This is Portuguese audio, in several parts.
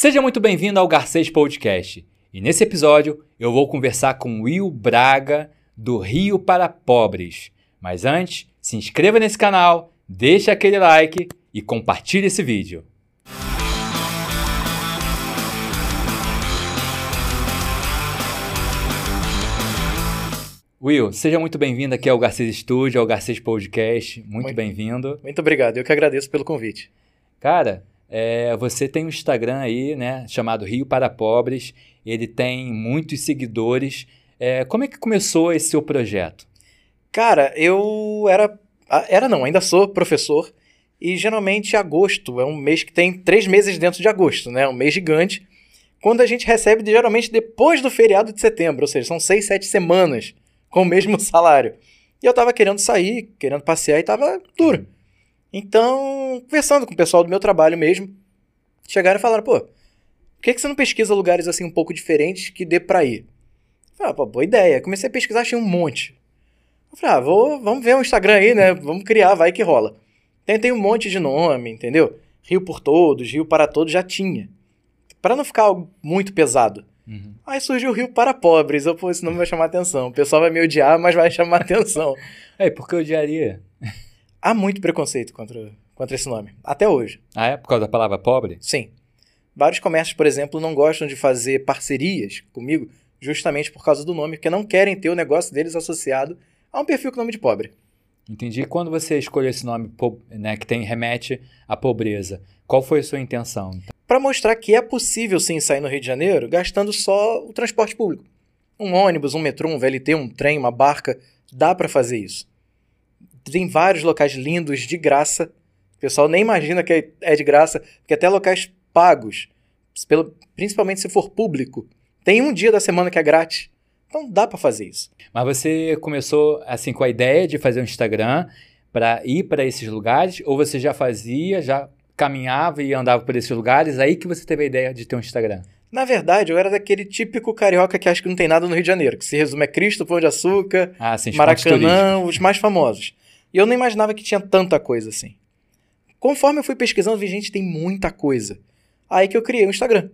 Seja muito bem-vindo ao Garcês Podcast. E nesse episódio eu vou conversar com Will Braga, do Rio para Pobres. Mas antes, se inscreva nesse canal, deixe aquele like e compartilhe esse vídeo. Will, seja muito bem-vindo aqui ao Garcês Studio, ao Garcês Podcast. Muito, Muito- bem-vindo. Muito obrigado, eu que agradeço pelo convite. Cara, é, você tem um Instagram aí, né, chamado Rio para Pobres. Ele tem muitos seguidores. É, como é que começou esse seu projeto? Cara, eu era. ah, Era não, ainda sou professor. E geralmente agosto é um mês que tem três meses dentro de agosto, né? Um mês gigante. Quando a gente recebe geralmente depois do feriado de setembro, ou seja, são seis, sete semanas com o mesmo salário. E eu tava querendo sair, querendo passear e tava duro. Então, conversando com o pessoal do meu trabalho mesmo, chegaram e falaram, pô, por que, que você não pesquisa lugares assim um pouco diferentes que dê pra ir? Eu Falei, ah, pô, boa ideia. Comecei a pesquisar, achei um monte. Eu falei, ah, vou, vamos ver o Instagram aí, né? Vamos criar, vai que rola. Tentei um monte de nome, entendeu? Rio por Todos, Rio para Todos já tinha. Pra não ficar algo muito pesado. Uhum. Aí surgiu o Rio para Pobres. Eu, pô, esse nome vai chamar atenção. O pessoal vai me odiar, mas vai chamar atenção. É, por que eu odiaria? Há muito preconceito contra, contra esse nome. Até hoje. Ah, é? Por causa da palavra pobre? Sim. Vários comércios, por exemplo, não gostam de fazer parcerias comigo justamente por causa do nome, porque não querem ter o negócio deles associado a um perfil com nome de pobre. Entendi. Quando você escolheu esse nome, né, que tem remete à pobreza, qual foi a sua intenção? Para mostrar que é possível sim sair no Rio de Janeiro gastando só o transporte público. Um ônibus, um metrô, um VLT, um trem, uma barca, dá para fazer isso. Tem vários locais lindos de graça. O pessoal nem imagina que é de graça, porque até locais pagos, pelo- principalmente se for público, tem um dia da semana que é grátis. Então dá para fazer isso. Mas você começou assim com a ideia de fazer um Instagram para ir para esses lugares, ou você já fazia, já caminhava e andava por esses lugares, aí que você teve a ideia de ter um Instagram? Na verdade, eu era daquele típico carioca que acha que não tem nada no Rio de Janeiro, que se resume a Cristo, Pão de Açúcar, Ah, sim. Maracanã, os mais famosos. E eu não imaginava que tinha tanta coisa assim. Conforme eu fui pesquisando, vi, gente, tem muita coisa. Aí que eu criei o Instagram.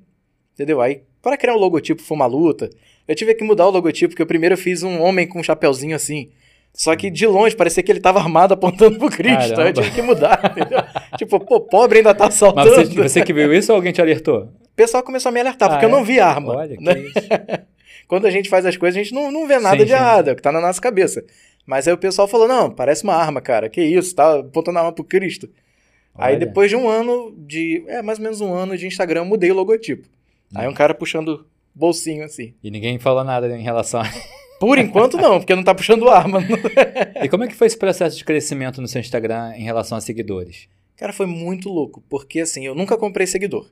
Entendeu? Aí, para criar o logotipo foi uma luta. Eu tive que mudar o logotipo, porque eu primeiro fiz um homem com um chapeuzinho assim. Só que de longe parecia que ele tava armado apontando pro Cristo. Aí eu Caramba. tive que mudar, entendeu? tipo, pô, pobre ainda tá Mas assaltando. você, você que viu isso ou alguém te alertou? O pessoal começou a me alertar, porque Ah, eu não é? vi arma. Olha, que né? isso. Quando a gente faz as coisas, a gente não, não vê nada Sim, de sim. errado, é o que tá na nossa cabeça. Mas aí o pessoal falou: não, parece uma arma, cara. Que isso, tá apontando a arma pro Cristo. Aí Olha. depois de um ano de. É, mais ou menos um ano de Instagram, eu mudei o logotipo. Aí Hum. um cara puxando bolsinho assim. E ninguém falou nada em relação a... Por enquanto não, porque não tá puxando arma. E como é que foi esse processo de crescimento no seu Instagram em relação a seguidores? Cara, foi muito louco, porque assim, eu nunca comprei seguidor.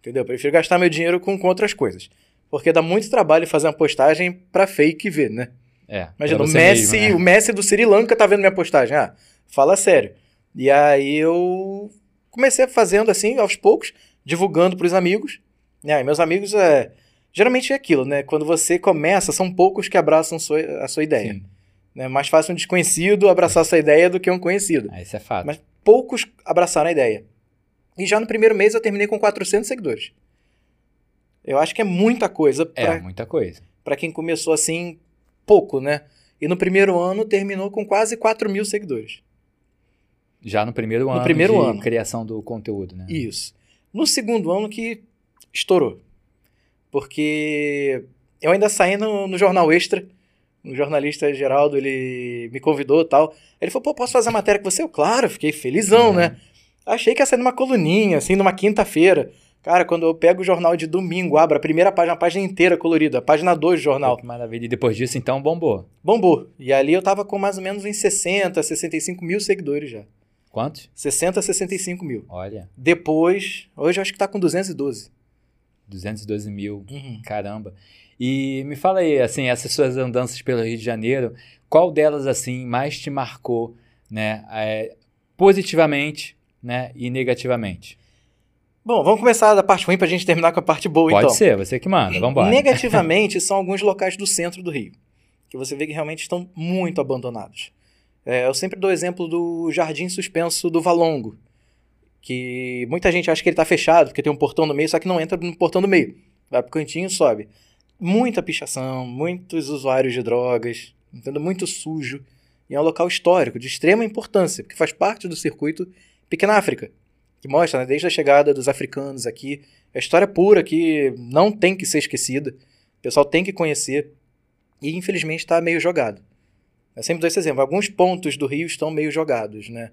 Entendeu? Eu prefiro gastar meu dinheiro com, com outras coisas. Porque dá muito trabalho fazer uma postagem pra fake ver, né? É, Imagina, o Messi, mesmo, né? o Messi do Sri Lanka tá vendo minha postagem. Ah, fala sério. E aí eu comecei fazendo assim, aos poucos, divulgando pros amigos. Né? E meus amigos, é... geralmente é aquilo, né? Quando você começa, são poucos que abraçam sua- a sua ideia. Sim. É mais fácil um desconhecido abraçar a sua ideia do que um conhecido. Ah, isso é fato. Mas poucos abraçaram a ideia. E já no primeiro mês eu terminei com 400 seguidores. Eu acho que é muita coisa É, pra muita coisa. para quem começou assim, pouco, né? E no primeiro ano terminou com quase 4 mil seguidores. Já no primeiro ano primeiro de ano. criação do conteúdo, né? Isso. No segundo ano que estourou. Porque eu ainda saí no, no Jornal Extra. O jornalista Geraldo, ele me convidou e tal. Ele falou, pô, posso fazer a matéria com você? Eu, claro, fiquei felizão, Uhum. né? Achei que ia sair numa coluninha, assim, numa quinta-feira. Cara, quando eu pego o jornal de domingo, abro a primeira página, a página inteira colorida, a página 2 do jornal. Que maravilha. E depois disso, então, bombou. Bombou. E ali eu tava com mais ou menos uns 60, 65 mil seguidores já. Quantos? 60, 65 mil. Olha, Depois, hoje eu acho que tá com 212. 212 mil. Uhum. Caramba. E me fala aí, assim, essas suas andanças pelo Rio de Janeiro, qual delas, assim, mais te marcou, né? é, positivamente, né? E negativamente? Bom, vamos começar da parte ruim pra gente terminar com a parte boa, Pode então. ser, você que manda, vambora. Negativamente, são alguns locais do centro do Rio, que você vê que realmente estão muito abandonados. É, eu sempre dou o exemplo do Jardim Suspenso do Valongo. que muita gente acha que ele tá fechado, porque tem um portão no meio, só que não entra no portão do meio. Vai pro cantinho e sobe. Muita pichação, muitos usuários de drogas, entendeu? muito sujo. E é um local histórico, de extrema importância, porque faz parte do circuito Pequena África, que mostra, né, desde a chegada dos africanos aqui, a história pura que não tem que ser esquecida, o pessoal tem que conhecer, e infelizmente está meio jogado. Eu sempre dou esse exemplo, alguns pontos do Rio estão meio jogados, né?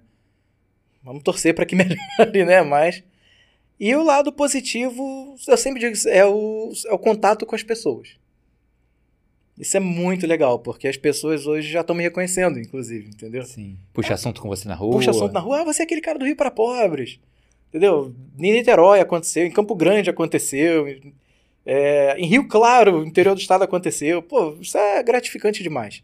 Vamos torcer para que melhore, né? Mas. E o lado positivo, eu sempre digo, é o, é o contato com as pessoas. Isso é muito legal, porque as pessoas hoje já estão me reconhecendo, inclusive, entendeu? Sim. Puxa assunto com você na rua. Puxa assunto na rua. Ah, você é aquele cara do Rio para Pobres. Entendeu? Em Niterói aconteceu, em Campo Grande aconteceu, é, em Rio Claro, interior do estado aconteceu. Pô, isso é gratificante demais.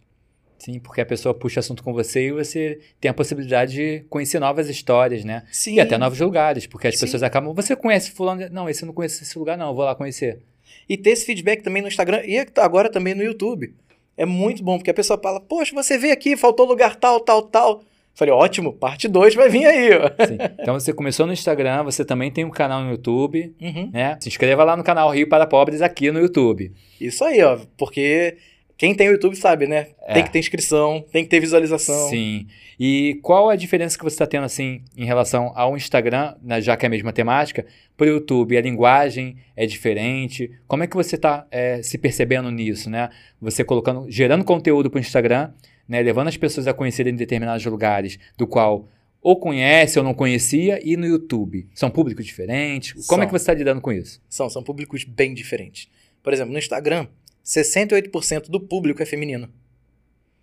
Sim, porque a pessoa puxa assunto com você e você tem a possibilidade de conhecer novas histórias, né? Sim. E até novos lugares, porque as Sim. pessoas acabam. Você conhece fulano? Não, esse eu não conheço esse lugar, não, eu vou lá conhecer. E ter esse feedback também no Instagram e agora também no YouTube. É muito bom, porque a pessoa fala, poxa, você veio aqui, faltou lugar tal, tal, tal. Falei, ótimo, parte 2 vai vir aí, ó. Sim. Então você começou no Instagram, você também tem um canal no YouTube, Uhum. né? Se inscreva lá no canal Rio para Pobres aqui no YouTube. Isso aí, ó. Porque quem tem o YouTube sabe, né? É. Tem que ter inscrição, tem que ter visualização. Sim. E qual a diferença que você está tendo, assim, em relação ao Instagram, né, já que é a mesma temática, para o YouTube? A linguagem é diferente? Como é que você está se percebendo nisso, né? Você colocando, gerando conteúdo para o Instagram, né, levando as pessoas a conhecerem determinados lugares, do qual ou conhece ou não conhecia, e no YouTube? São públicos diferentes? Como é que você está lidando com isso? São, são públicos bem diferentes. Por exemplo, no Instagram, 68% do público é feminino.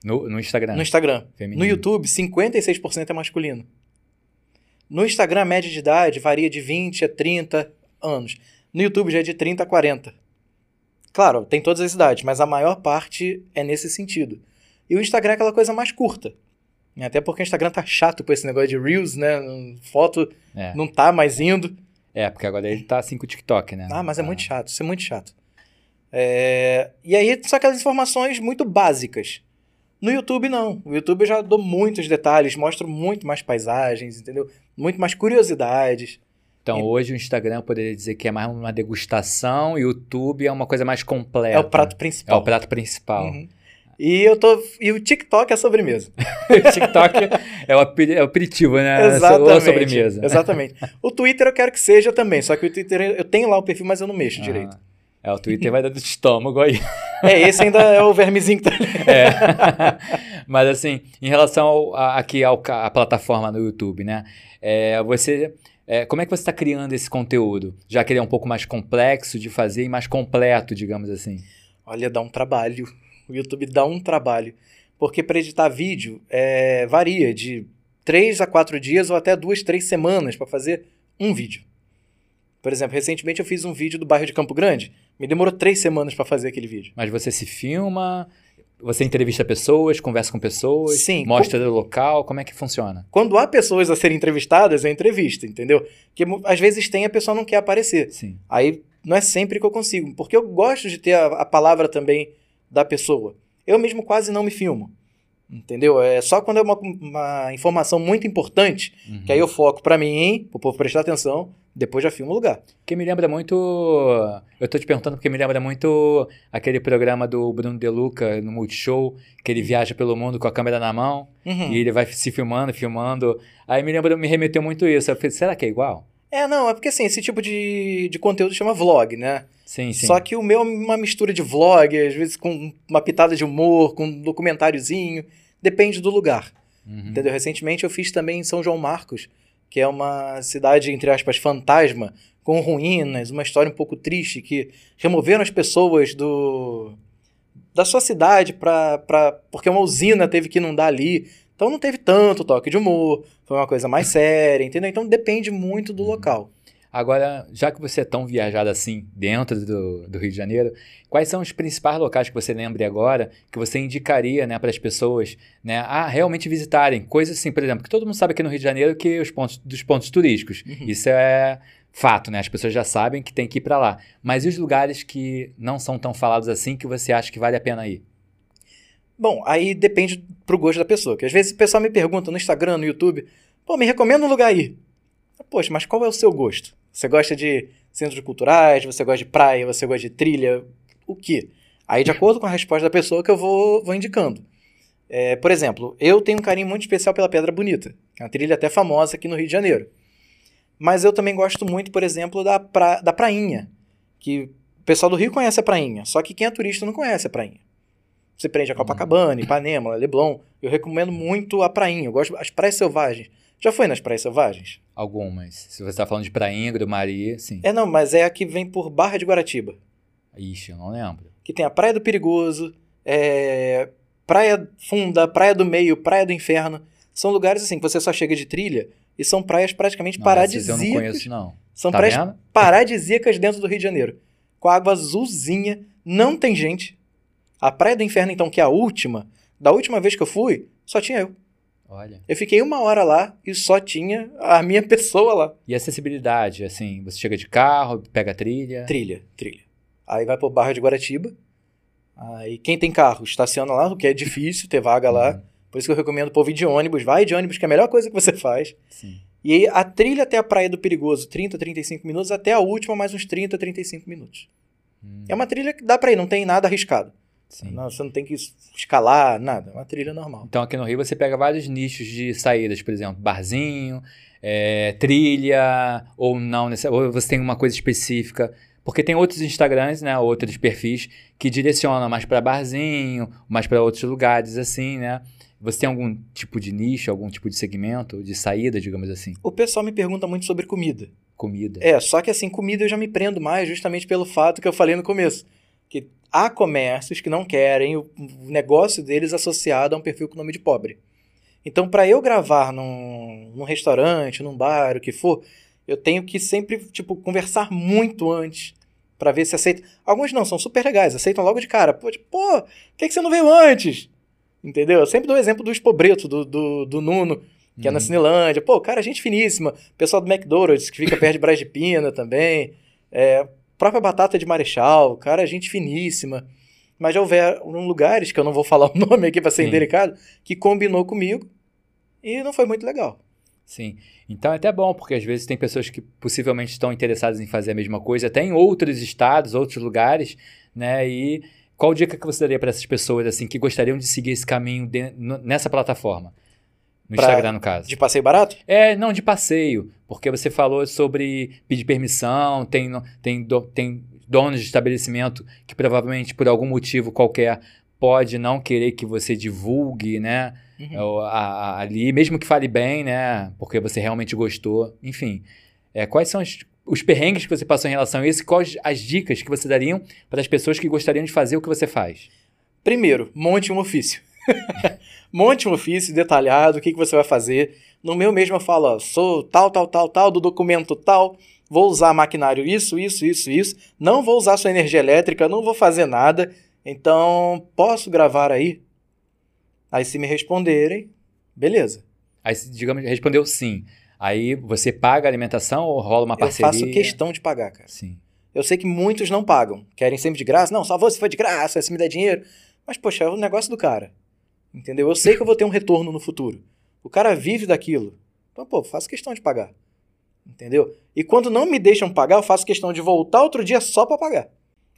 No, no Instagram. No Instagram. feminino. No YouTube, 56% é masculino. No Instagram, a média de idade varia de 20 a 30 anos. No YouTube já é de 30 a 40. Claro, tem todas as idades, mas a maior parte é nesse sentido. E o Instagram é aquela coisa mais curta. Até porque o Instagram tá chato com esse negócio de Reels, né? Foto É. não tá mais indo. É, porque agora ele tá assim com o TikTok, né? Ah, mas é Tá. muito chato, isso é muito chato. É, E aí são aquelas informações muito básicas. No YouTube, não. No YouTube eu já dou muitos detalhes, mostro muito mais paisagens, entendeu? Muito mais curiosidades. Então, E- hoje o Instagram eu poderia dizer que é mais uma degustação e o YouTube é uma coisa mais completa. É o prato É principal. o prato principal. Uhum. E eu tô. E o TikTok é a sobremesa. o TikTok é o, é aperitivo, né? Exatamente. Ou a sobremesa. Exatamente. O Twitter eu quero que seja também, só que o Twitter eu tenho lá o perfil, mas eu não mexo Ah. direito. É, o Twitter vai dar do estômago aí. É, esse ainda é o vermezinho que tá ali. É. Mas assim, em relação ao- a- aqui ao, à plataforma no YouTube, né? É, você, é, como é que você está criando esse conteúdo? Já que ele é um pouco mais complexo de fazer e mais completo, digamos assim. Olha, dá um trabalho. O YouTube dá um trabalho. Porque para editar vídeo é, varia de 3 a 4 dias ou até 2, 3 semanas para fazer um vídeo. Por exemplo, recentemente eu fiz um vídeo do bairro de Campo Grande. Me demorou 3 semanas para fazer aquele vídeo. Mas você se filma, você entrevista pessoas, conversa com pessoas, Sim, mostra o local, como é que funciona? Quando há pessoas a serem entrevistadas, é entrevista, entendeu? Porque às vezes tem e a pessoa não quer aparecer. Sim. Aí não é sempre que eu consigo, porque eu gosto de ter a, a palavra também da pessoa. Eu mesmo quase não me filmo. Entendeu? É só quando é uma, uma informação muito importante, Uhum. que aí eu foco pra mim, pro povo prestar atenção, depois já filmo o lugar. Porque me lembra muito. Eu tô te perguntando porque me lembra muito aquele programa do Bruno De Luca no Multishow, que ele viaja pelo mundo com a câmera na mão Uhum. e ele vai se filmando, filmando. Aí me lembra, me remeteu muito isso. Eu falei, será que é igual? É, não, é porque assim, esse tipo de, de conteúdo chama vlog, né? Sim, sim. Só que o meu é uma mistura de vlog, às vezes com uma pitada de humor, com um documentáriozinho, depende do lugar. Uhum. Entendeu? Recentemente eu fiz também em São João Marcos, que é uma cidade, entre aspas, fantasma, com ruínas, uma história um pouco triste, que removeram as pessoas do da sua cidade pra, pra, porque uma usina teve que inundar ali. Então não teve tanto toque de humor, foi uma coisa mais séria, entendeu? Então depende muito do local. Agora, já que você é tão viajado assim dentro do, do Rio de Janeiro, quais são os principais locais que você lembre agora que você indicaria né, para as pessoas né, a realmente visitarem? Coisas assim, por exemplo, que todo mundo sabe aqui no Rio de Janeiro que os pontos dos pontos turísticos. Uhum. Isso é fato, né? As pessoas já sabem que tem que ir para lá. Mas e os lugares que não são tão falados assim que você acha que vale a pena ir? Bom, aí depende pro gosto da pessoa. Que às vezes o pessoal me pergunta no Instagram, no YouTube, pô, me recomenda um lugar aí. Poxa, mas qual é o seu gosto? Você gosta de centros culturais, você gosta de praia, você gosta de trilha, o quê? Aí, de acordo com a resposta da pessoa, que eu vou, vou indicando. É, por exemplo, eu tenho um carinho muito especial pela Pedra Bonita, que é uma trilha até famosa aqui no Rio de Janeiro. Mas eu também gosto muito, por exemplo, da, pra, da Prainha, que o pessoal do Rio conhece a Prainha, só que quem é turista não conhece a Prainha. Você prende a Copacabana, Ipanema, Leblon. Eu recomendo muito a Prainha, eu gosto das praias selvagens. Já foi nas praias selvagens? Algumas. Se você está falando de Prainha, Grumari, sim. É, não, mas é a que vem por Barra de Guaratiba. Ixi, eu não lembro. Que tem a Praia do Perigoso, é... Praia Funda, Praia do Meio, Praia do Inferno. São lugares assim que você só chega de trilha e são praias praticamente Não, paradisíacas. eu não conheço, não. São Tá praias vendo? paradisíacas dentro do Rio de Janeiro. Com água azulzinha, não tem gente. A Praia do Inferno, então, que é a última, da última vez que eu fui, só tinha eu. Olha. Eu fiquei uma hora lá e só tinha a minha pessoa lá. E acessibilidade, assim, você chega de carro, pega a trilha. Trilha, trilha. Aí vai pro Barra de Guaratiba. Aí quem tem carro estaciona lá, o que é difícil ter vaga lá. Uhum, Por isso que eu recomendo o povo ir de ônibus. Vai de ônibus, que é a melhor coisa que você faz. Sim. E aí a trilha até a Praia do Perigoso, 30, 35 minutos, até a última mais uns 30, 35 minutos. Hum, É uma trilha que dá pra ir, não tem nada arriscado. Sim. Não, você não tem que escalar, nada. É uma trilha normal. Então aqui no Rio você pega vários nichos de saídas, por exemplo, barzinho, é, trilha, ou não, ou você tem uma coisa específica. Porque tem outros Instagrams, né, outros perfis que direcionam mais para barzinho, mais para outros lugares, assim, né? Você tem algum tipo de nicho, algum tipo de segmento, de saída, digamos assim? O pessoal me pergunta muito sobre comida. Comida. É, só que assim, comida eu já me prendo mais justamente pelo fato que eu falei no começo. Que há comércios que não querem o negócio deles associado a um perfil com nome de pobre. Então, para eu gravar num, num restaurante, num bar, o que for, eu tenho que sempre, tipo, conversar muito antes para ver se aceita. Alguns não, são super legais, aceitam logo de cara. Pô, tipo, pô, por que, que você não veio antes? Entendeu? Eu sempre dou o exemplo do Espobreto, do, do, do Nuno, que é na Uhum. Cinelândia. Pô, cara, gente finíssima. Pessoal do McDonald's, que fica perto de Brás de Pina também. É, própria Batata de Marechal, cara, gente finíssima. Mas já houveram lugares, que eu não vou falar o nome aqui para ser Sim. indelicado, que combinou comigo e não foi muito legal. Sim. Então é até bom, porque às vezes tem pessoas que possivelmente estão interessadas em fazer a mesma coisa, até em outros estados, outros lugares, né? E qual dica que você daria para essas pessoas assim que gostariam de seguir esse caminho de- nessa plataforma? No Pra- Instagram, no caso. De passeio barato? É, não, de passeio, porque você falou sobre pedir permissão, tem, tem, tem donos de estabelecimento que provavelmente por algum motivo qualquer pode não querer que você divulgue, né? Uhum. A- a- ali, mesmo que fale bem, né? Porque você realmente gostou. Enfim, é, quais são os, os perrengues que você passou em relação a isso? e Quais as dicas que você dariam para as pessoas que gostariam de fazer o que você faz? Primeiro, monte um ofício. monte um ofício detalhado, o que, que você vai fazer. No meu mesmo eu falo, sou tal, tal, tal, tal, do documento tal, vou usar maquinário isso, isso, isso, isso, não vou usar sua energia elétrica, não vou fazer nada, então posso gravar aí? Aí se me responderem, beleza. Aí, digamos, respondeu sim. Aí você paga a alimentação ou rola uma Eu parceria? faço questão de pagar, cara. Sim. Eu sei que muitos não pagam, querem sempre de graça. Não, só vou se for de graça, se me der dinheiro. Mas, poxa, é o negócio do cara. Entendeu? Eu sei que eu vou ter um retorno no futuro. O cara vive daquilo. Então, pô, faço questão de pagar. Entendeu? E quando não me deixam pagar, eu faço questão de voltar outro dia só pra pagar.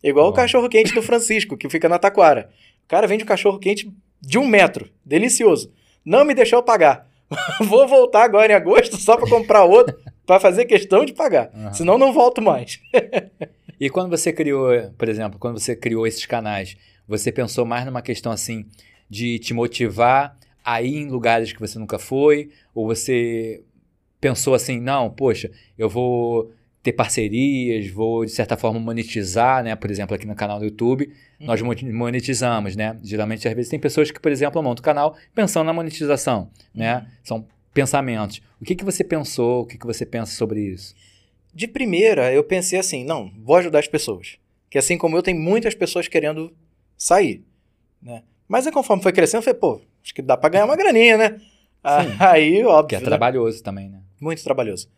Igual o cachorro quente do Francisco, que fica na Taquara. O cara vende um cachorro quente de um metro. Delicioso. Não me deixou pagar. Vou voltar agora em agosto só pra comprar outro, pra fazer questão de pagar. Aham. Senão não volto mais. E quando você criou, por exemplo, quando você criou esses canais, você pensou mais numa questão assim de te motivar a ir em lugares que você nunca foi? Ou você pensou assim, não, poxa, eu vou ter parcerias, vou de certa forma monetizar, né? Por exemplo, aqui no canal do YouTube, nós Uhum. mo- monetizamos, né? Geralmente, às vezes, tem pessoas que, por exemplo, montam o canal pensando na monetização, né? Uhum. São pensamentos. O que, que você pensou? O que, que você pensa sobre isso? De primeira, eu pensei assim, não, vou ajudar as pessoas. Que assim como eu, tem muitas pessoas querendo sair, né? Mas aí, conforme foi crescendo, eu falei, pô, acho que dá pra ganhar uma graninha, né? Ah, Aí, óbvio, Que é né? trabalhoso também, né? muito trabalhoso.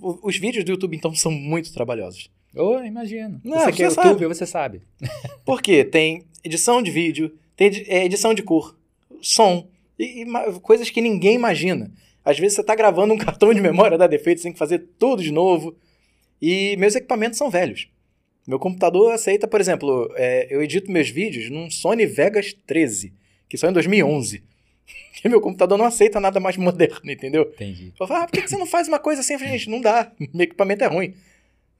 O- Os vídeos do YouTube, então, são muito trabalhosos. Oh, imagino. Não, você que é você YouTube, sabe. você sabe. Porque tem edição de vídeo, tem é, edição de cor, som, e, e coisas que ninguém imagina. Às vezes você tá gravando um cartão de memória, dá defeito, você tem que fazer tudo de novo. E meus equipamentos são velhos. Meu computador aceita, por exemplo, é, eu edito meus vídeos num Sony Vegas 13, que saiu em 2011. E meu computador não aceita nada mais moderno, entendeu? Entendi. Eu falo, ah, por que você não faz uma coisa assim? Eu falei, gente, não dá. Meu equipamento é ruim.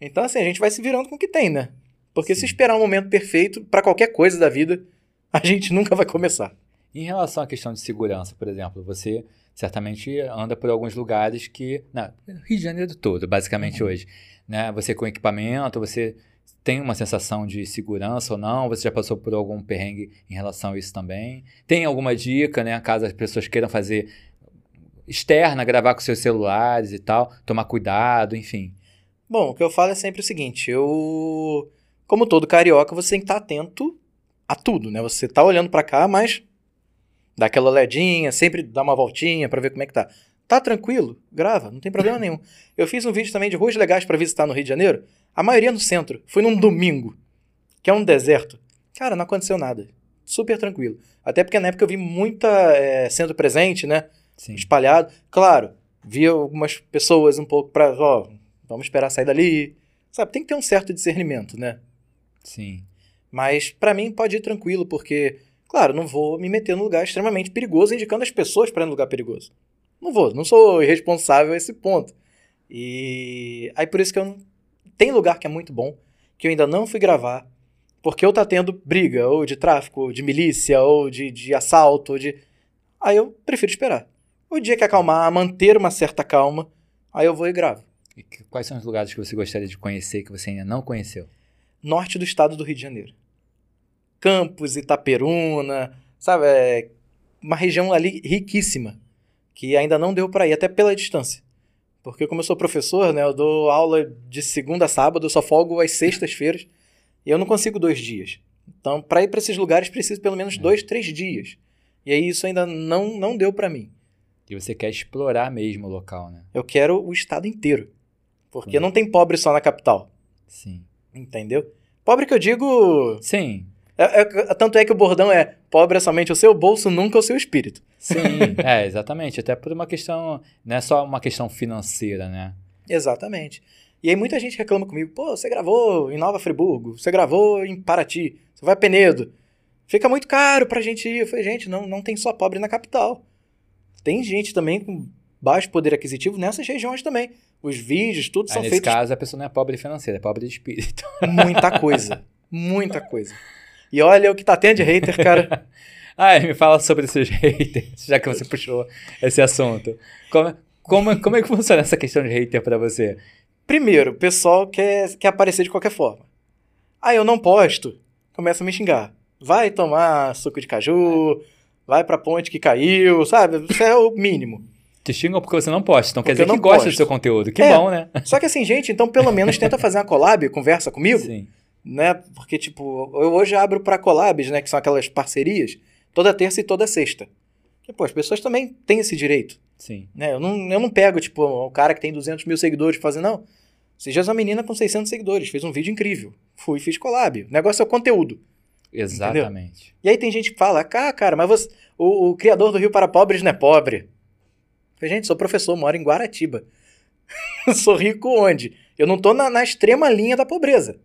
Então, assim, a gente vai se virando com o que tem, né? Porque se Sim. esperar um momento perfeito pra qualquer coisa da vida, a gente nunca vai começar. Em relação à questão de segurança, por exemplo, você certamente anda por alguns lugares que. Na, Rio de Janeiro todo, basicamente Uhum. hoje. Né? Você com equipamento, você tem uma sensação de segurança ou não? Você já passou por algum perrengue em relação a isso também? Tem alguma dica, né? Caso as pessoas queiram fazer externa, gravar com seus celulares e tal, tomar cuidado, enfim. Bom, o que eu falo é sempre o seguinte: eu. Como todo carioca, você tem que estar atento a tudo, né? Você tá olhando pra cá, mas dá aquela olhadinha, sempre dá uma voltinha pra ver como é que tá. Tá tranquilo? Grava, não tem problema nenhum. Eu fiz um vídeo também de ruas legais pra visitar no Rio de Janeiro, a maioria no centro. Foi num domingo, que é um deserto. Cara, não aconteceu nada. Super tranquilo. Até porque na época eu vi muita é, sendo presente, né? Sim. espalhado. Claro, vi algumas pessoas um pouco pra, ó, vamos esperar sair dali. Sabe, tem que ter um certo discernimento, né? Sim. Mas pra mim pode ir tranquilo, porque, claro, não vou me meter num lugar extremamente perigoso, indicando as pessoas para ir num lugar perigoso. Não vou, não sou irresponsável a esse ponto. E aí por isso que eu não... tem lugar que é muito bom, que eu ainda não fui gravar, porque eu tá tendo briga, ou de tráfico, ou de milícia, ou de, de assalto, ou de... Aí eu prefiro esperar. O dia que acalmar, manter uma certa calma, aí eu vou e gravo. E que- quais são os lugares que você gostaria de conhecer que você ainda não conheceu? norte do estado do Rio de Janeiro. Campos, Itaperuna, sabe? É uma região ali riquíssima, que ainda não deu para ir, até pela distância. Porque como eu sou professor, né, eu dou aula de segunda a sábado, eu só folgo às sextas-feiras, e eu não consigo dois dias. Então, para ir para esses lugares, preciso pelo menos dois, três dias. E aí isso ainda não, não deu para mim. E você quer explorar mesmo o local, né? Eu quero o estado inteiro. Porque Hum. não tem pobre só na capital, Sim. entendeu? Pobre que eu digo Sim. É- é- tanto é que o bordão é pobre é somente o seu bolso, nunca o seu espírito. Sim, é, exatamente. Até por uma questão, não é só uma questão financeira, né? Exatamente. E aí muita gente reclama comigo, pô, você gravou em Nova Friburgo, você gravou em Paraty, você vai a Penedo. Fica muito caro pra gente ir. Eu falei, gente, não, não tem só pobre na capital. Tem gente também com baixo poder aquisitivo nessas regiões também. Os vídeos, tudo Aí, são nesse feitos caso, a pessoa não é pobre financeira, é pobre de espírito. muita coisa. muita coisa. E olha o que tá tendo de hater, cara. Ah, me fala sobre esses haters, já que você puxou esse assunto. Como, como, como é que funciona essa questão de hater pra você? Primeiro, o pessoal quer, quer aparecer de qualquer forma. Aí eu não posto, começa a me xingar. Vai tomar suco de caju, vai pra ponte que caiu, sabe? Isso é o mínimo. Te xingam porque você não posta, então quer Porque dizer eu que gosta do seu conteúdo. Que É. bom, né? Só que assim, gente, então pelo menos tenta fazer uma collab, conversa comigo, Sim. Né? Porque, tipo, eu hoje abro pra collabs, né? Que são aquelas parcerias, toda terça e toda sexta. E, pô, as pessoas também têm esse direito. Sim. né? Eu não, eu não pego, tipo, o cara que tem 200 mil seguidores fazendo, não. Dias uma menina com 600 seguidores fez um vídeo incrível. Fui e fiz collab. O negócio é o conteúdo. Exatamente. E aí tem gente que fala, ah, cara, mas você, o, o criador do Rio para Pobres não é pobre. Eu falei, gente, sou professor, moro em Guaratiba. sou rico onde? Eu não tô na, na extrema linha da pobreza.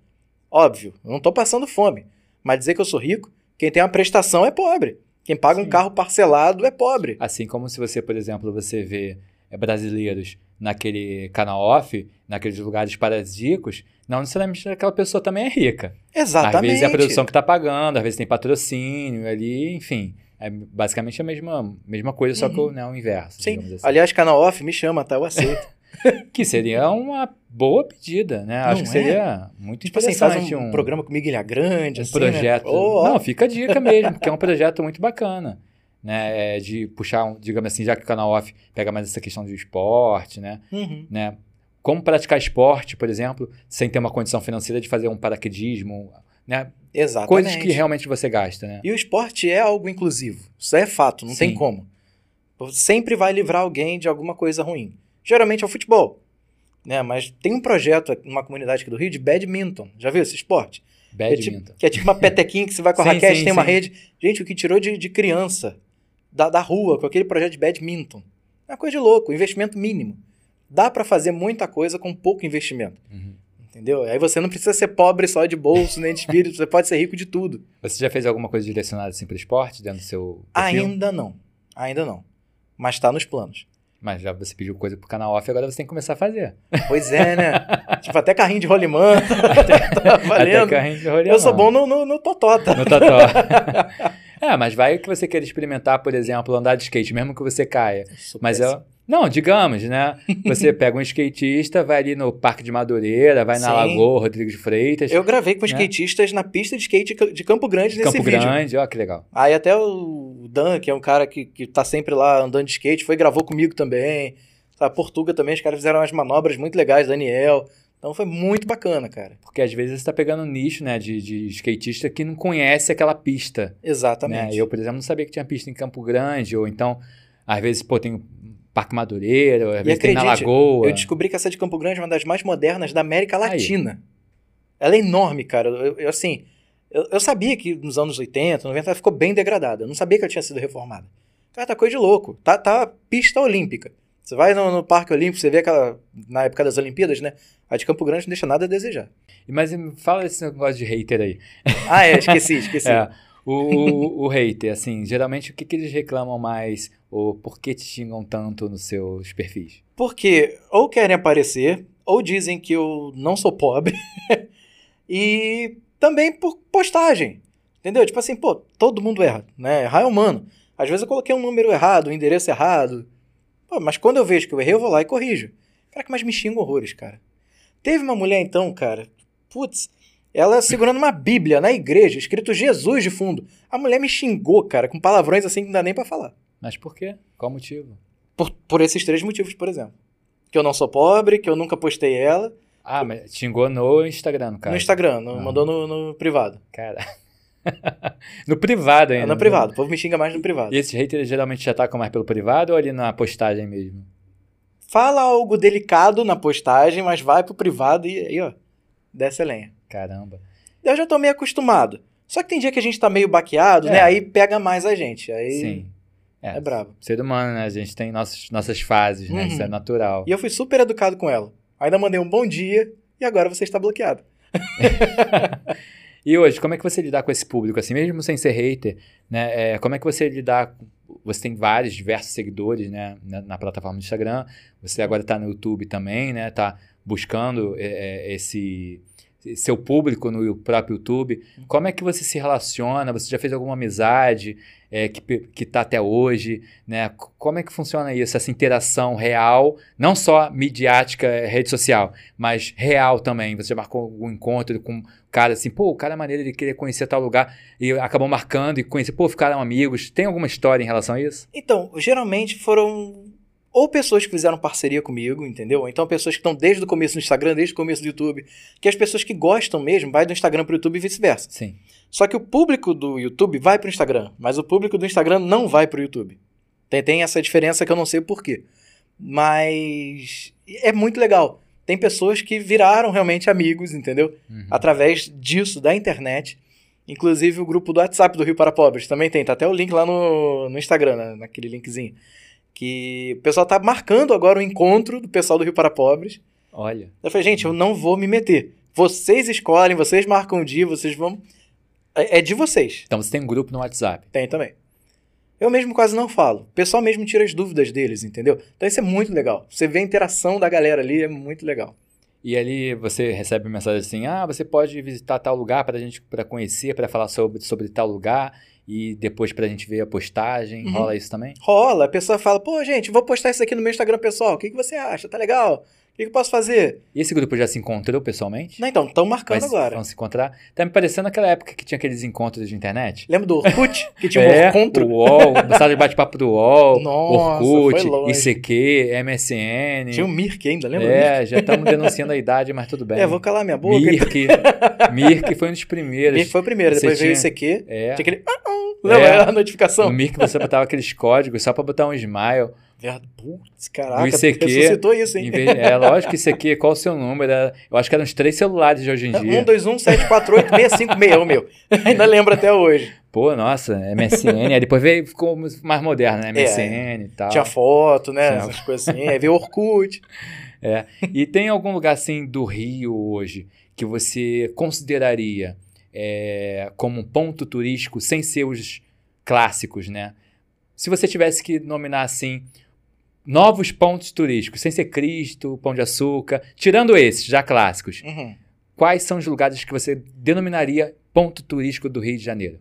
Óbvio, eu não tô passando fome. Mas dizer que eu sou rico, quem tem uma prestação é pobre. Quem paga um Sim. carro parcelado é pobre. Assim como se você, por exemplo, você vê é, brasileiros naquele canal off, naqueles lugares paradisíacos, não necessariamente aquela pessoa também é rica. Exatamente. Às vezes é a produção que está pagando, às vezes tem patrocínio ali, enfim. É basicamente a mesma, mesma coisa, só que Uhum. né, o inverso, Sim. assim. Aliás, canal off, me chama, tá? Eu aceito. Que seria uma boa pedida, né? Acho Não que é? seria muito tipo assim, interessante faz um, programa comigo Ilha Grande, um assim, projeto. Né? Oh, ó. Não, fica a dica mesmo, porque é um projeto muito bacana. Né, É de puxar, um, digamos assim, já que o canal off pega mais essa questão do esporte, né? Uhum. né? Como praticar esporte, por exemplo, sem ter uma condição financeira de fazer um paraquedismo, né? Exatamente. Coisas que realmente você gasta, né? E o esporte é algo inclusivo. Isso é fato, não tem Sim. como. Sempre vai livrar alguém de alguma coisa ruim. Geralmente é o futebol. Né? Mas tem um projeto numa comunidade aqui do Rio de badminton. Já viu esse esporte? É Badminton. que é tipo uma petequinha que você vai com a Sim, raquete, sim, tem uma sim. rede. Gente, o que tirou de, de criança da, da rua com aquele projeto de badminton. É uma coisa de louco, investimento mínimo. Dá para fazer muita coisa com pouco investimento. Uhum. Entendeu? Aí você não precisa ser pobre só de bolso, nem de espírito, você pode ser rico de tudo. Você já fez alguma coisa direcionada assim para esporte dentro do seu perfil? Ainda não. Ainda não. Mas tá nos planos. Mas já você pediu coisa pro canal off, agora você tem que começar a fazer. Pois é, né? tipo, até carrinho de rolimã. tá valendo. Até carrinho de rolimã. Eu sou bom no, no, no totota. No totó. é, mas vai que você queira experimentar, por exemplo, andar de skate, mesmo que você caia. Sou Mas péssimo. Não, digamos, né? Você pega um skatista, vai ali no Parque de Madureira, vai na Sim. Lagoa, Rodrigo de Freitas, Eu gravei com Né? skatistas na pista de skate de Campo Grande nesse Campo vídeo. Grande, ó que legal. Aí até o Dan, que é um cara que, que tá sempre lá andando de skate, foi e gravou comigo também. A Portuga também, os caras fizeram umas manobras muito legais, Daniel. Então foi muito bacana, cara. Porque às vezes você tá pegando um nicho, né, de, de skatista que não conhece aquela pista. Né? Exatamente. Eu, por exemplo, não sabia que tinha pista em Campo Grande, ou então, às vezes, pô, tem Parque Madureira, às E vezes tem na acredite, Lagoa. Eu descobri que essa de Campo Grande é uma das mais modernas da América Latina. Ela é enorme, cara. Eu, eu, assim, eu, eu sabia que nos anos 80, 90 ela ficou bem degradada. Eu não sabia que ela tinha sido reformada. Cara, tá coisa de louco. Tá, tá pista olímpica. Você vai no, no Parque Olímpico, você vê aquela. Na época das Olimpíadas, né? A de Campo Grande não deixa nada a desejar. Mas fala esse negócio de hater aí. Ah, é, esqueci, esqueci. É, o, o, o hater, assim, geralmente o que, que eles reclamam mais, ou por que te xingam tanto nos seus perfis? Porque ou querem aparecer, ou dizem que eu não sou pobre, e também por postagem. Entendeu? Tipo assim, pô, todo mundo erra, né? Errar é humano. Às vezes eu coloquei um número errado, um endereço errado. Pô, mas quando eu vejo que eu errei, eu vou lá e corrijo. Caraca, mas me xinga horrores, cara. Teve uma mulher então, cara, putz, ela segurando uma bíblia na igreja, escrito Jesus de fundo. A mulher me xingou, cara, com palavrões assim que não dá nem pra falar. Mas por quê? Qual motivo? Por, por esses três motivos, por exemplo. Que eu não sou pobre, que eu nunca postei ela. Ah, mas xingou no Instagram, caso. No Instagram, no- Ah. mandou no, no privado. Cara. no privado É ainda. no né? privado, o povo me xinga mais no privado. E esses haters geralmente já atacam mais pelo privado ou ali na postagem mesmo? Fala algo delicado na postagem, mas vai pro privado e aí, ó, desce a lenha. Caramba. Eu já tô meio acostumado. Só que tem dia que a gente tá meio baqueado, É. né? Aí pega mais a gente. Aí Sim. É brabo. Ser humano, né? A gente tem nossas, nossas fases, né? Uhum. Isso é natural. E eu fui super educado com ela. Ainda mandei um bom dia e agora você está bloqueado. E hoje, como é que você lidar com esse público, assim, mesmo sem ser hater, né? É, como é que você lidar... Você tem vários, diversos seguidores, né? Na, na plataforma do Instagram. Você agora está no YouTube também, né? Tá buscando é, é, esse... Seu público no próprio YouTube. Como é que você se relaciona? Você já fez alguma amizade é, que, pe- que tá até hoje? Né? Como é que funciona isso? Essa interação real, não só midiática, é, rede social, mas real também. Você já marcou algum encontro com um cara assim, pô, o cara é maneiro, ele queria conhecer tal lugar e acabou marcando e conhecer, pô, ficaram amigos. Tem alguma história em relação a isso? Então, geralmente foram ou pessoas que fizeram parceria comigo, entendeu? Então, pessoas que estão desde o começo do Instagram, desde o começo do YouTube. Que as pessoas que gostam mesmo, vai do Instagram pro YouTube e vice-versa. Sim. Só que o público do YouTube vai pro Instagram, mas o público do Instagram não vai pro YouTube. Tem, tem essa diferença que eu não sei o porquê. Mas é muito legal. Tem pessoas que viraram realmente amigos, entendeu? Uhum. Através disso, da internet. Inclusive o grupo do WhatsApp do Rio para Pobres também tem. Tá até o link lá no, no Instagram, né? naquele linkzinho. Que o pessoal tá marcando agora o encontro do pessoal do Rio para Pobres. Olha, Eu falei, gente, eu não vou me meter. Vocês escolhem, vocês marcam o dia, vocês vão. É é de vocês. então você tem um grupo no WhatsApp. Tem também. Eu mesmo quase não falo. O pessoal mesmo tira as dúvidas deles, entendeu? Então isso é muito legal. Você vê a interação da galera ali, é muito legal. E ali você recebe mensagem assim: ah, você pode visitar tal lugar para gente para conhecer, para falar sobre, sobre tal lugar e depois para a gente ver a postagem. Uhum. Rola isso também? Rola, a pessoa fala, pô, gente, vou postar isso aqui no meu Instagram pessoal. O que, que você acha? Tá legal? O que, eu posso fazer? E esse grupo já se encontrou pessoalmente? Não, então, estão marcando Mas agora. Vão se encontrar? Tá me parecendo aquela época que tinha aqueles encontros de internet. Lembra do Orkut? Que tinha um é, encontro? o UOL, mensagem de bate-papo do UOL, Nossa, Orkut, foi longe. ICQ, MSN. Tinha o Mirk ainda, lembra? é, já estamos denunciando a idade, mas tudo bem. É, vou calar minha boca. Mirk, Mirk foi um dos primeiros. Mirk foi o primeiro, Você depois veio o tinha- ICQ. É. Tinha aquele... ah, ah, Lembra É. a notificação? No Mirk você botava aqueles códigos só pra botar um smile. Putz, caraca, Do ICQ, ressuscitou isso, hein? Vez- É lógico que isso aqui, qual o seu número? Era- Eu acho que eram uns três celulares de hoje em dia. 1, 2, 1, 7, 4, 8, 6, 5, 6, o meu. Ainda lembro até hoje. Pô, nossa, MSN. aí depois veio, ficou mais moderno, né? É, MSN e tal. Tinha foto, né? Tinha- Essas coisas assim. Aí veio Orkut. E tem algum lugar assim do Rio hoje que você consideraria é, como um ponto turístico sem ser os clássicos, né? Se você tivesse que nominar assim novos pontos turísticos, sem ser Cristo, Pão de Açúcar, tirando esses já clássicos, Uhum. quais são os lugares que você denominaria ponto turístico do Rio de Janeiro?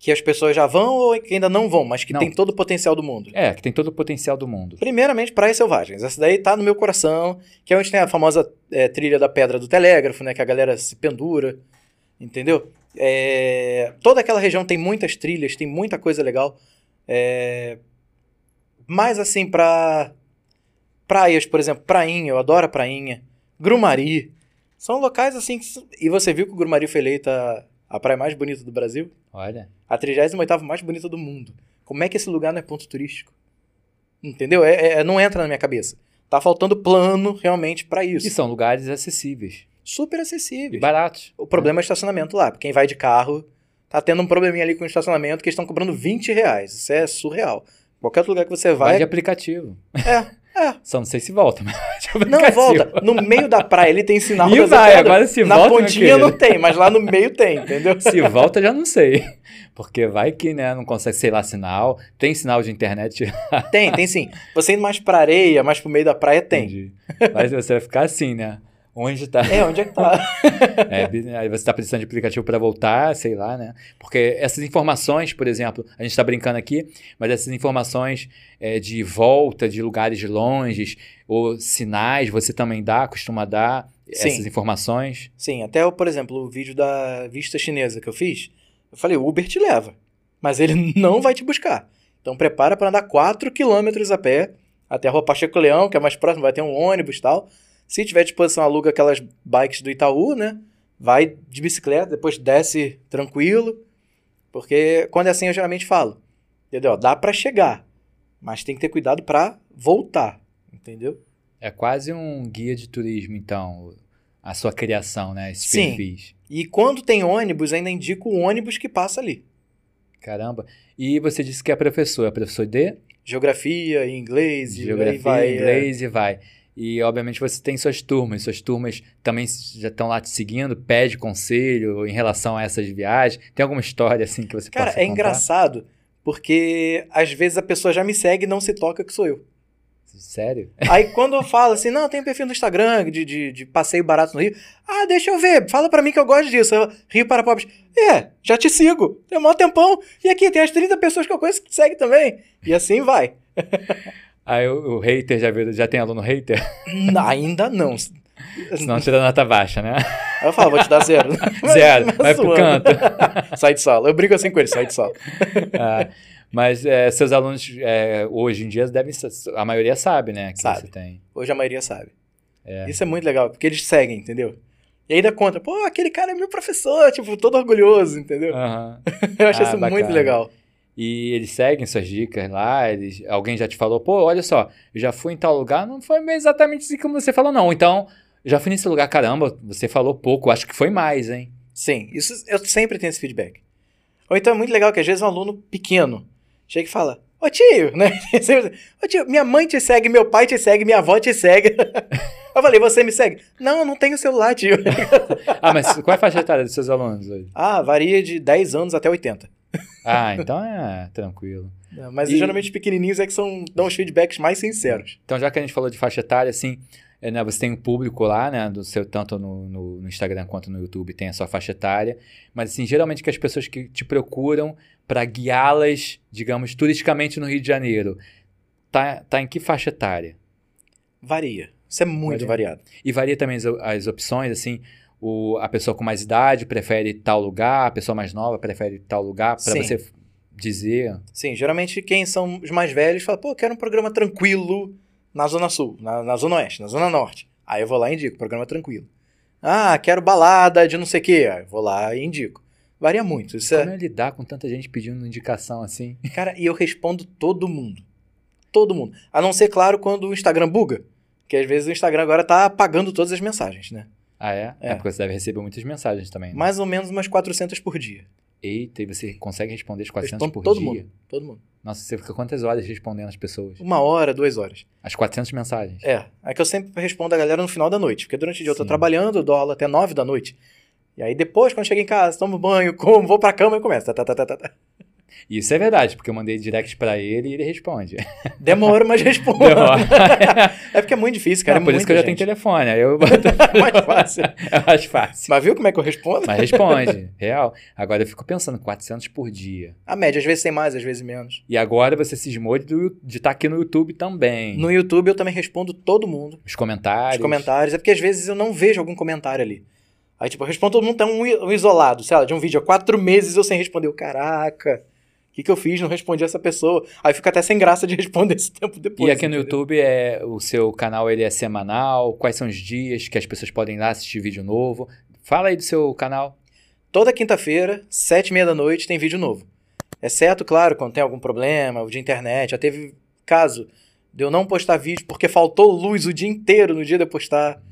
Que as pessoas já vão ou que ainda não vão, mas que Não. tem todo o potencial do mundo. É, que tem todo o potencial do mundo. Primeiramente, Praias Selvagens. Essa daí tá no meu coração, que é onde tem a famosa é, trilha da Pedra do Telégrafo, né? Que a galera se pendura, entendeu? É, toda aquela região tem muitas trilhas, tem muita coisa legal. É, mais assim, pra praias, por exemplo, Prainha, eu adoro a Prainha. Grumari. São locais assim que... E você viu que o Grumari foi eleita a praia mais bonita do Brasil? Olha, A 38ª mais bonita do mundo. Como é que esse lugar não é ponto turístico? Entendeu? É, é- não entra na minha cabeça. Tá faltando plano realmente pra isso. e são lugares acessíveis Super e acessíveis. baratos. O problema é o estacionamento lá. Quem vai de carro tá tendo um probleminha ali com o estacionamento que eles estão cobrando 20 reais. Isso é surreal. Qualquer outro lugar que você Vai vai. de aplicativo. É, é. Só não sei se volta, mas Não volta. No meio da praia ele tem sinal E vai, pedras. agora se Na volta, meu pontinha não tem, mas lá no meio tem, entendeu? Se volta, já não sei. Porque vai que, né, não consegue, sei lá, sinal. Tem sinal de internet. Tem, tem sim. Você indo mais pra areia, mais pro meio da praia, tem. Entendi. Mas você vai ficar assim, né? Onde tá? É, onde é que tá? É, aí você tá precisando de aplicativo para voltar, sei lá, né? Porque essas informações, por exemplo, a gente tá brincando aqui, mas essas informações é, de volta de lugares longes ou sinais, você também dá, costuma dar Sim. essas informações? Sim, até, por exemplo, o vídeo da vista chinesa que eu fiz, eu falei, o Uber te leva, mas ele não vai te buscar. Então prepara para andar 4 quilômetros a pé até a Rua Pacheco Leão, que é mais próximo, vai ter um ônibus e tal. Se tiver disposição, aluga aquelas bikes do Itaú, né? Vai de bicicleta, depois desce tranquilo. Porque quando é assim eu geralmente falo, entendeu? Dá para chegar, mas tem que ter cuidado para voltar, entendeu? É quase um guia de turismo, então, a sua criação, né? Esses Sim. perfis. E quando tem ônibus, ainda indico o ônibus que passa ali. Caramba. E você disse que é professor, é professor de geografia, inglês, e aí geografia, vai, é. inglês e vai. E, obviamente, você tem suas turmas. Suas turmas também já estão lá te seguindo, pede conselho em relação a essas viagens. Tem alguma história, assim, que você Cara, possa é contar? engraçado porque às vezes a pessoa já me segue e não se toca que sou eu. Sério? Aí quando eu falo assim, não, tem um perfil no Instagram de, de, de passeio barato no Rio. Ah, deixa eu ver, fala pra mim que eu gosto disso. Eu, Rio para pobres. É, já te sigo. Tem um maior tempão. E aqui tem as 30 pessoas que eu conheço que te seguem também. E assim vai. Aí o, o hater já, viu, já tem aluno hater? Ainda não. Senão tira nota baixa, né? Aí eu falo, vou te dar zero. Zero, Mas vai pro zoando. canto. sai de sala. Eu brinco assim com ele, sai de sala. Ah, mas é, seus alunos, é, hoje em dia, devem... A maioria sabe, né? Que Sabe. você tem. Hoje a maioria sabe. É. Isso é muito legal, porque eles seguem, entendeu? E ainda conta, pô, aquele cara é meu professor, tipo, todo orgulhoso, entendeu? Aham. Eu acho Ah, isso muito bacana. legal. E eles seguem suas dicas lá, eles, alguém já te falou, pô, olha só, já fui em tal lugar, não foi exatamente assim como você falou, não. Então, já fui nesse lugar, caramba, você falou pouco, acho que foi mais, hein? Sim, isso eu sempre tenho esse feedback. Ou então é muito legal que às vezes um aluno pequeno chega e fala, ô tio, né? Ô tio, minha mãe te segue, meu pai te segue, minha avó te segue. Eu falei, você me segue? Não, eu não tenho celular, tio. Ah, mas qual é a faixa etária dos seus alunos hoje? ah, varia de 10 anos até 80. Ah, então é tranquilo. Mas E- geralmente os pequenininhos é que são, dão os feedbacks mais sinceros. Então, já que a gente falou de faixa etária, assim, é, né, você tem um público lá, né, do seu, tanto no, no- no Instagram quanto no YouTube, tem a sua faixa etária, mas, assim, geralmente que as pessoas que te procuram para guiá-las, digamos, turisticamente no Rio de Janeiro, tá, tá em que faixa etária? Varia. Isso é muito Varia. variado. E varia também as, as opções, assim, o, a pessoa com mais idade prefere tal lugar, a pessoa mais nova prefere tal lugar, para você dizer. Sim, geralmente quem são os mais velhos fala, pô, quero um programa tranquilo na Zona Sul, na, na Zona Oeste, na Zona Norte. Aí eu vou lá e indico, programa tranquilo. Ah, quero balada de não sei o quê. Aí eu vou lá e indico. Varia muito. Isso Como é... é lidar com tanta gente pedindo indicação assim? Cara, e eu respondo todo mundo. todo mundo. A não ser, claro, quando o Instagram buga. Que às vezes o Instagram agora tá apagando todas as mensagens, né? Ah, é? É. É porque você deve receber muitas mensagens também. né? Mais ou menos umas 400 por dia. Eita, e você consegue responder as 400 Respondo por todo dia? mundo. Todo mundo. Nossa, você fica quantas horas respondendo as pessoas? Uma hora, duas horas. As 400 mensagens? É. É que eu sempre respondo a galera no final da noite. Porque durante o dia eu tô Sim. trabalhando, eu dou aula até nove da noite. E aí depois, quando chego em casa, tomo banho, como, vou pra cama e começo. Tá, tá, tá, tá, tá, tá. Isso é verdade, porque eu mandei direct pra ele e ele responde. Demora, mas respondo. Demora. É porque é muito difícil, cara. Não, é por isso que eu já muita tenho gente. telefone. Aí eu boto... Mais fácil. é mais fácil. Mas viu como é que eu respondo? Mas responde, real. Agora eu fico pensando, 400 por dia. A média, às vezes tem mais, às vezes menos. E agora você cismou de estar aqui no YouTube também. No YouTube eu também respondo todo mundo. Os comentários. Os comentários. É porque às vezes eu não vejo algum comentário ali. Aí, tipo, eu respondo todo mundo, tá um, um isolado, sei lá, de um vídeo há quatro meses eu sem responder. Eu, Caraca, o que, que eu fiz? Não respondi essa pessoa. Aí fica até sem graça de responder esse tempo depois. E aqui no entendeu? YouTube, é, o seu canal ele é semanal? Quais são os dias que as pessoas podem ir lá assistir vídeo novo? Fala aí do seu canal. Toda quinta-feira, sete e meia da noite, tem vídeo novo. Exceto, claro, quando tem algum problema, o de internet. Já teve caso de eu não postar vídeo porque faltou luz o dia inteiro no dia de eu postar.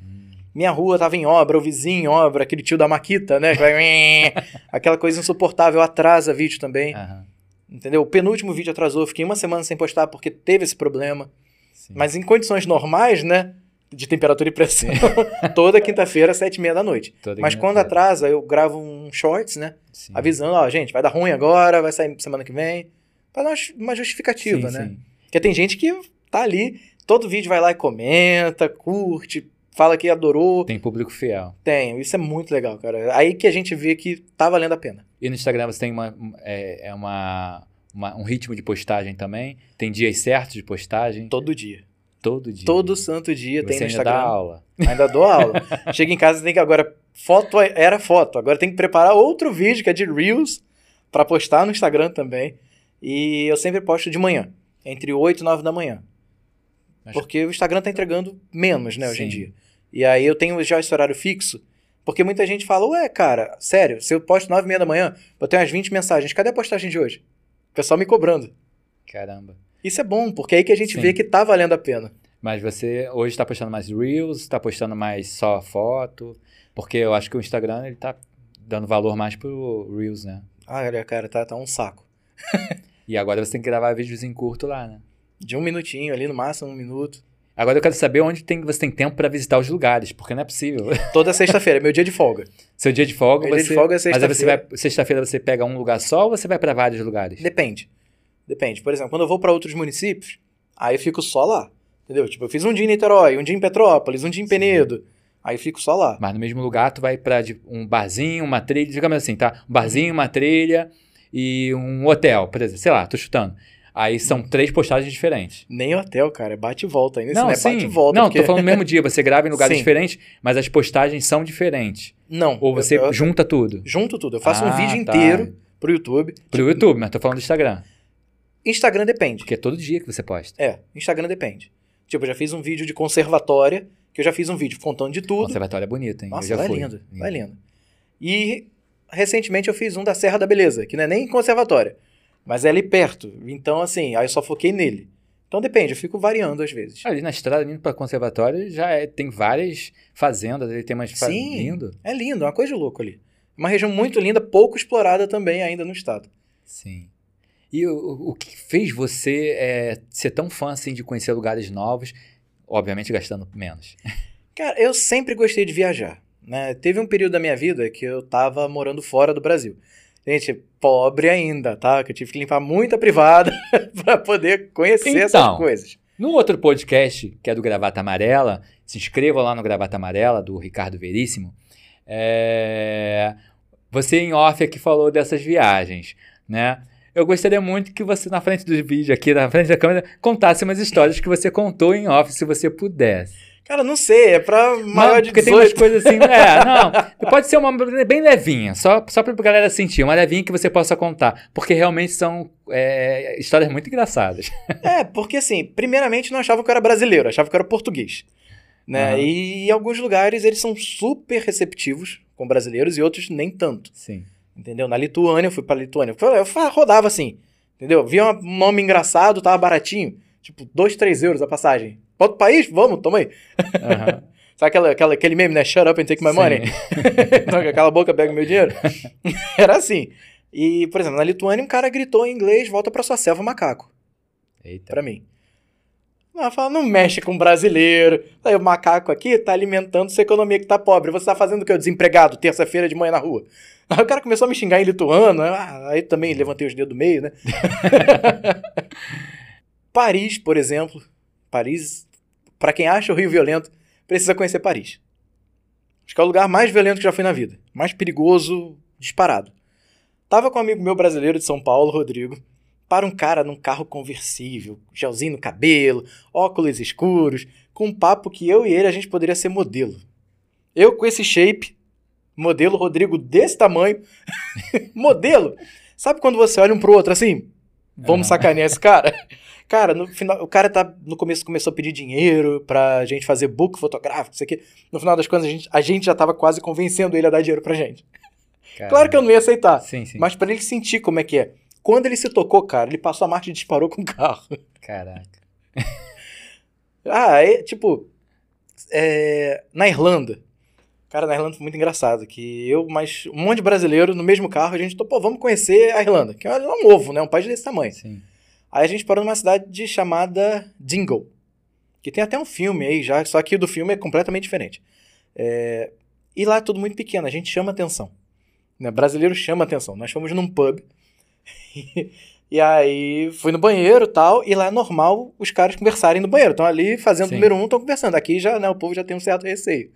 Minha rua tava em obra, o vizinho em obra, aquele tio da Maquita, né? Aquela coisa insuportável, atrasa vídeo também. Aham, Entendeu? O penúltimo vídeo atrasou, eu fiquei uma semana sem postar porque teve esse problema. sim. Mas em condições normais, né? De temperatura e pressão, toda quinta-feira, sete e meia da noite. Toda Mas quando atrasa, eu gravo um shorts, né? Sim. Avisando, ó, gente, vai dar ruim agora, vai sair semana que vem. Pra dar uma justificativa, Sim, né? sim. Porque tem gente que tá ali, todo vídeo vai lá e comenta, curte, fala que adorou. Tem público fiel. Tem, isso é muito legal, cara. Aí que a gente vê que tá valendo a pena. E no Instagram você tem uma, é, é uma, uma- um ritmo de postagem também? Tem dias certos de postagem? Todo dia. Todo dia. Todo santo dia Você tem no ainda Instagram. dá aula. Ainda dou aula. Chega em casa tem que agora foto era foto, agora tem que preparar outro vídeo que é de Reels pra postar no Instagram também. E eu sempre posto de manhã, entre 8 e 9 da manhã. Mas- Porque o Instagram tá entregando menos, né, hoje em Sim. dia. E aí eu tenho já esse horário fixo, porque muita gente fala, ué, cara, sério, se eu posto 9 e meia da manhã, vou ter umas 20 mensagens, cadê a postagem de hoje? O pessoal me cobrando. Caramba. Isso é bom, porque é aí que a gente Sim. vê que tá valendo a pena. Mas você hoje está postando mais Reels, está postando mais só foto? Porque eu acho que o Instagram ele tá dando valor mais pro Reels, né? Ah, olha, cara, tá, tá um saco. E agora você tem que gravar vídeos em curto lá, né? De um minutinho ali, no máximo um minuto. Agora eu quero saber onde tem, você tem tempo para visitar os lugares, porque não é possível. Toda sexta-feira, é meu dia de folga. Seu dia de folga, Meu dia você... de folga é Mas aí você sexta-feira. vai... Sexta-feira você pega um lugar só ou você vai para vários lugares? Depende. Depende. Por exemplo, quando eu vou pra outros municípios, aí eu fico só lá. Entendeu? Tipo, eu fiz um dia em Niterói, um dia em Petrópolis, um dia em Sim. Penedo. Aí eu fico só lá. Mas no mesmo lugar tu vai para um barzinho, uma trilha, digamos assim, tá? Um barzinho, uma trilha e um hotel, por exemplo. Sei lá, tô chutando. Aí são três postagens diferentes. Nem hotel, cara. É bate e volta ainda. Não, não é sim. bate e volta. não, porque... tô falando no mesmo dia. Você grava em lugares Sim. diferentes, mas as postagens são diferentes. Não. Ou você eu, eu, junta tudo. junto tudo. Eu faço um Ah, vídeo tá. inteiro pro YouTube. Pro YouTube, mas tô falando do Instagram. Instagram depende. Porque é todo dia que você posta. É, Instagram depende. Tipo, eu já fiz um vídeo de conservatória, que eu já fiz um vídeo contando de tudo. conservatório é bonito, hein? Nossa, eu já lá é fui. lindo, lá é lindo. E recentemente eu fiz um da Serra da Beleza, que não é nem conservatória, mas é ali perto. Então, assim, aí eu só foquei nele. Então depende, eu fico variando às vezes. Ali na estrada, indo pra conservatório, já é- tem várias fazendas, ele tem umas Sim. Lindo. É lindo, é uma coisa de louco ali. Uma região muito linda, pouco explorada também ainda no estado. Sim. E o, o- que fez você é, ser tão fã assim de conhecer lugares novos, obviamente gastando menos? Cara, eu sempre gostei de viajar. Né? Teve um período da minha vida que eu tava morando fora do Brasil. Gente, pobre ainda, tá? Que eu tive que limpar muita privada pra poder conhecer essas Então. coisas. No outro podcast, que é do Gravata Amarela, se inscreva lá no Gravata Amarela, do Ricardo Veríssimo. É, Você em off aqui falou dessas viagens, né? Eu gostaria muito que você, na frente do vídeo aqui, na frente da câmera, contasse umas histórias que você contou em off, se você pudesse. Cara, não sei, é pra maior Não, de porque 18. tem umas coisas assim. É, não. Pode ser uma bem levinha, só, só pra galera sentir, uma levinha que você possa contar. Porque realmente são é, histórias muito engraçadas. É, porque assim, primeiramente não achava que eu era brasileiro, achava que eu era português. Né? Aham. E em alguns lugares eles são super receptivos com brasileiros e outros nem tanto. Sim. Entendeu? Na Lituânia, eu fui pra Lituânia. Eu, rodava assim, entendeu? Via um nome engraçado, tava baratinho. Tipo, 2, 3 euros a passagem. Outro país? Vamos, toma aí. Sabe aquela, aquela, aquele meme, né? Shut up and take my Sim. money. então, aquela boca pega meu dinheiro. Era assim. E, por exemplo, na Lituânia, um cara gritou em inglês, volta pra sua selva, macaco. Eita. Pra mim. Ela fala, não mexe com brasileiro. Aí o macaco aqui tá alimentando sua economia que tá pobre. Você tá fazendo o que? Desempregado, terça-feira de manhã na rua. Aí o cara começou a me xingar em lituano. ah, Aí também levantei os dedos do meio, né? Paris, por exemplo. Paris, pra quem acha o Rio violento, precisa conhecer Paris. Acho que é o lugar mais violento que já fui na vida. Mais perigoso, disparado. Tava com um amigo meu brasileiro de São Paulo, Rodrigo. Para um cara num carro conversível, gelzinho no cabelo, óculos escuros, com um papo que eu e ele a gente poderia ser modelo. Eu com esse shape, modelo Rodrigo desse tamanho, modelo. Sabe quando você olha um pro outro assim? Vamos sacanear esse cara? Cara, no final, o cara tá no começo começou a pedir dinheiro pra gente fazer book fotográfico, isso aqui. No final das contas, a gente, a gente já tava quase convencendo ele a dar dinheiro pra gente. Claro que eu não ia aceitar. Sim, sim. Mas pra ele sentir como é que é. Quando ele se tocou, cara, ele passou a marcha e disparou com o carro. Caraca. Ah, é tipo. é, na Irlanda. Cara, na Irlanda foi muito engraçado. Que eu, mais um monte de brasileiro no mesmo carro, a gente topou, vamos conhecer a Irlanda. Que é um ovo, né? Um país desse tamanho. Sim. Aí a gente parou numa cidade chamada Dingle. Que tem até um filme aí já, só que o do filme é completamente diferente. É, E lá é tudo muito pequeno, a gente chama atenção. Né? Brasileiro chama atenção. Nós fomos num pub. e aí fui no banheiro e tal. E lá é normal os caras conversarem no banheiro. Estão ali fazendo Sim. número um, estão conversando. Aqui já, né, o povo já tem um certo receio.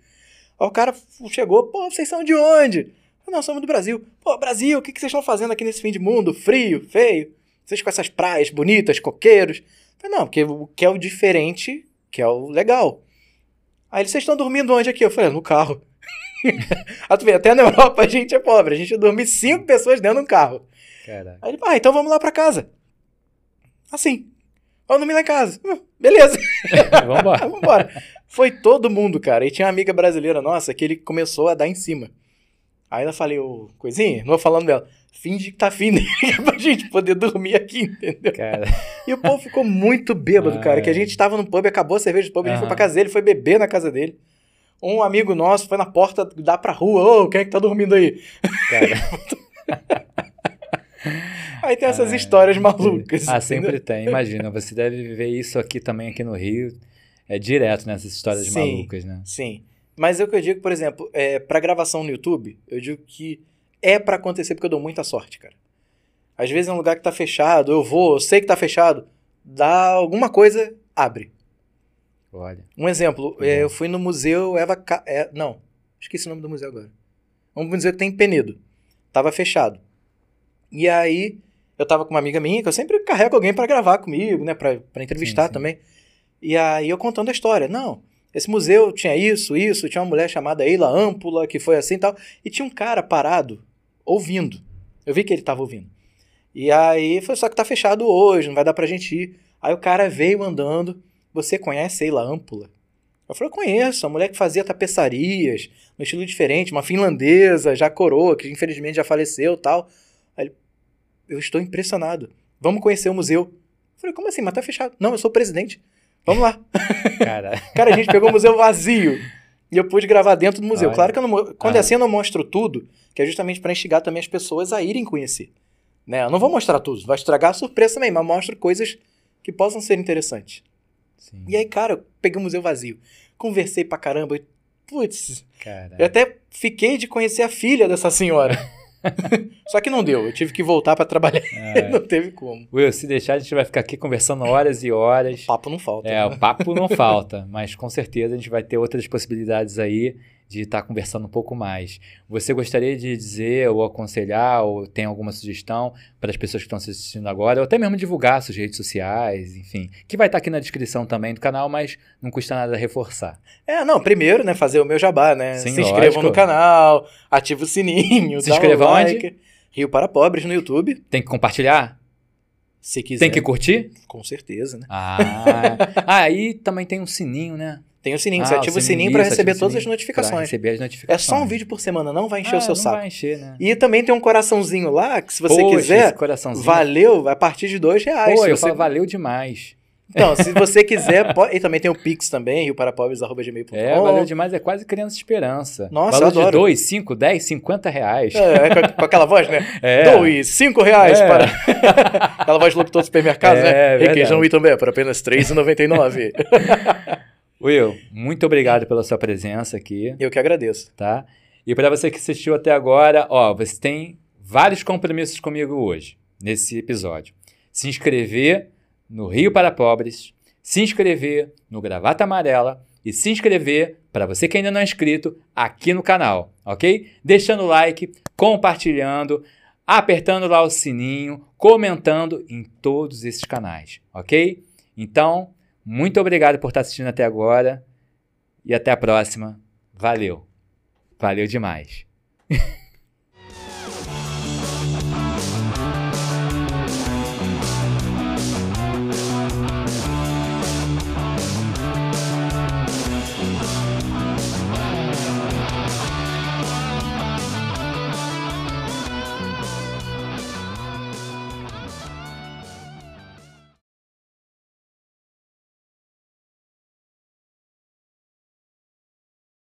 Aí o cara chegou, pô, vocês são de onde? Não, somos do Brasil. Pô, Brasil, o que que vocês estão fazendo aqui nesse fim de mundo? Frio, feio? Vocês com essas praias bonitas, coqueiros? Falei, não, porque o que é o diferente, que é o legal. Aí eles, vocês estão dormindo onde aqui? Eu falei, no carro. Aí tu vê, até na Europa a gente é pobre. A gente dorme cinco pessoas dentro de um carro. Caraca. Aí ele, ah, então vamos lá pra casa. Assim. Vamos dormir lá em casa. Hum, beleza. Vambora. Vambora. Foi todo mundo, cara. E tinha uma amiga brasileira nossa que ele começou a dar em cima. Aí eu falei, ô, coisinha, não vou falando dela. Finge que tá fim dele pra gente poder dormir aqui, entendeu? Cara. E o povo ficou muito bêbado, cara. Que a gente tava no pub, acabou a cerveja do pub, a gente foi pra casa dele, foi beber na casa dele. Um amigo nosso foi na porta, dá pra rua, ô, quem é que tá dormindo aí? Cara. Aí tem essas Ai, histórias malucas. Ah, entendeu? sempre tem. Imagina, você deve viver isso aqui também, aqui no Rio. É direto nessas histórias Sim. malucas, né? Sim. Mas é o que eu digo, por exemplo, é, pra gravação no YouTube, eu digo que é pra acontecer porque eu dou muita sorte, cara. Às vezes é um lugar que tá fechado, eu vou, eu sei que tá fechado, dá alguma coisa, abre. Olha. Um exemplo, Bom. é, eu fui no museu Eva... Ca- é, não, esqueci o nome do museu agora. Um museu que tem em Penedo. Tava fechado. E aí, eu tava com uma amiga minha, que eu sempre carrego alguém pra gravar comigo, né? Pra, pra entrevistar Sim, sim. também. E aí eu contando a história. Não, esse museu tinha isso, isso, tinha uma mulher chamada Eila Ampula, que foi assim e tal. E tinha um cara parado, ouvindo. Eu vi que ele tava ouvindo. E aí, foi só que tá fechado hoje, não vai dar pra gente ir. Aí o cara veio andando. Você conhece Eila Ampula? Eu falei, eu conheço, a mulher que fazia tapeçarias, no estilo diferente, uma finlandesa, já coroa, que infelizmente já faleceu e tal. Aí ele, eu estou impressionado. Vamos conhecer o museu. Eu falei, como assim? Mas tá fechado. Não, eu sou presidente. Vamos lá. Cara. Cara, a gente pegou o museu vazio. E eu pude gravar dentro do museu. Olha. Claro que eu não, quando é Ah. assim eu não mostro tudo, que é justamente para instigar também as pessoas a irem conhecer. Né? Eu não vou mostrar tudo, vai estragar a surpresa também, mas mostro coisas que possam ser interessantes. Sim. E aí, cara, eu peguei o museu vazio. Conversei pra caramba. e, Putz, Cara. eu até fiquei de conhecer a filha dessa senhora. Só que não deu, eu tive que voltar pra trabalhar. É. não teve como. Will, se deixar, a gente vai ficar aqui conversando horas e horas. Papo não falta. É, né? o papo não falta, mas com certeza a gente vai ter outras possibilidades aí de estar conversando um pouco mais. Você gostaria de dizer ou aconselhar ou tem alguma sugestão para as pessoas que estão assistindo agora, ou até mesmo divulgar suas redes sociais, enfim, que vai estar aqui na descrição também do canal, mas não custa nada reforçar. É, não, primeiro, né, fazer o meu jabá, né? Sim, Se inscrevam lógico. no canal, ativa o sininho, Se dá inscreva um onde? like. Rio para Pobres no YouTube, Tem que compartilhar? se quiser. Tem que curtir? Com certeza, né? Ah, ah, e também tem um sininho, né? Tem o sininho, Ah, você ativa o sininho para isso, receber todas as sininho notificações. receber as É notificações. só um vídeo por semana, não vai encher Ah, o seu não saco. vai encher, né? E também tem um coraçãozinho lá, que se você Poxa, quiser, valeu a partir de dois reais. Pô, eu você- falo, valeu demais. Então, se você quiser, pode... e também tem o Pix também, rioparapobres.gmail.com. É, valeu demais, é quase criança esperança. Nossa, Valor eu adoro. de 2, 5, 10, 50 reais. É, com, com aquela voz, né? É. Doe 5 reais É. para. aquela voz de locutor do supermercado, É, né? Requeijão Itambé por apenas R$ 3,99. Will, muito obrigado pela sua presença aqui, Eu que agradeço. tá? E para você que assistiu até agora, ó, você tem vários compromissos comigo hoje, nesse episódio. Se inscrever no Rio para Pobres, se inscrever no Gravata Amarela e se inscrever, para você que ainda não é inscrito, aqui no canal, ok? Deixando o like, compartilhando, apertando lá o sininho, comentando em todos esses canais, ok? Então, muito obrigado por estar assistindo até agora e até a próxima. Valeu. Valeu demais.